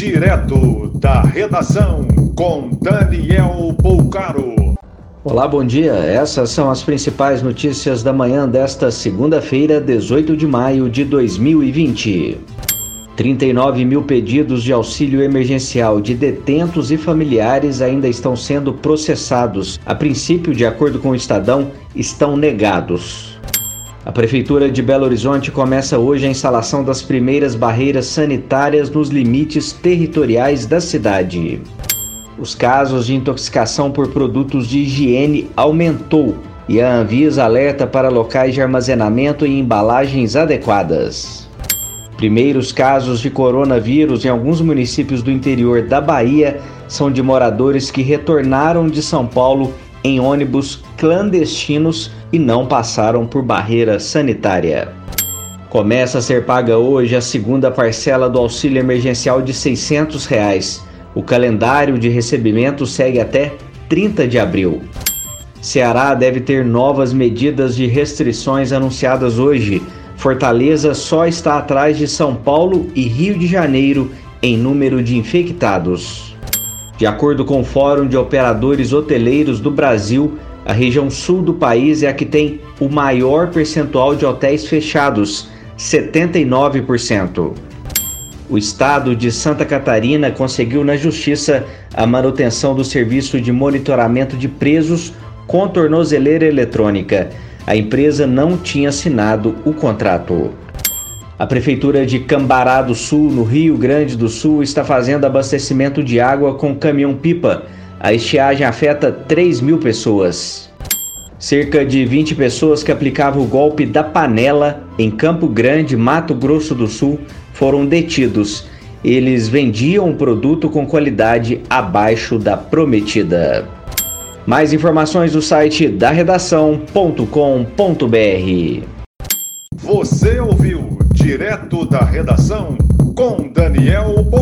Direto da redação com Daniel Poucaro. Olá, bom dia. Essas são as principais notícias da manhã desta segunda-feira, 18 de maio de 2020. 39 mil pedidos de auxílio emergencial de detentos e familiares ainda estão sendo processados. A princípio, de acordo com o Estadão, estão negados. A Prefeitura de Belo Horizonte começa hoje a instalação das primeiras barreiras sanitárias nos limites territoriais da cidade. Os casos de intoxicação por produtos de higiene aumentou e a Anvisa alerta para locais de armazenamento e embalagens adequadas. Primeiros casos de coronavírus em alguns municípios do interior da Bahia são de moradores que retornaram de São Paulo em ônibus clandestinos e não passaram por barreira sanitária. Começa a ser paga hoje a segunda parcela do auxílio emergencial de 600 reais. O calendário de recebimento segue até 30 de abril. Ceará deve ter novas medidas de restrições anunciadas hoje. Fortaleza só está atrás de São Paulo e Rio de Janeiro em número de infectados. De acordo com o Fórum de Operadores Hoteleiros do Brasil, a região sul do país é a que tem o maior percentual de hotéis fechados, 79%. O estado de Santa Catarina conseguiu na justiça a manutenção do serviço de monitoramento de presos com tornozeleira eletrônica. A empresa não tinha assinado o contrato. A Prefeitura de Cambará do Sul, no Rio Grande do Sul, está fazendo abastecimento de água com caminhão-pipa. A estiagem afeta 3 mil pessoas. Cerca de 20 pessoas que aplicavam o golpe da panela em Campo Grande, Mato Grosso do Sul, foram detidos. Eles vendiam um produto com qualidade abaixo da prometida. Mais informações no site da redação.com.br. Você ouviu direto da redação com Daniel Bolcaro.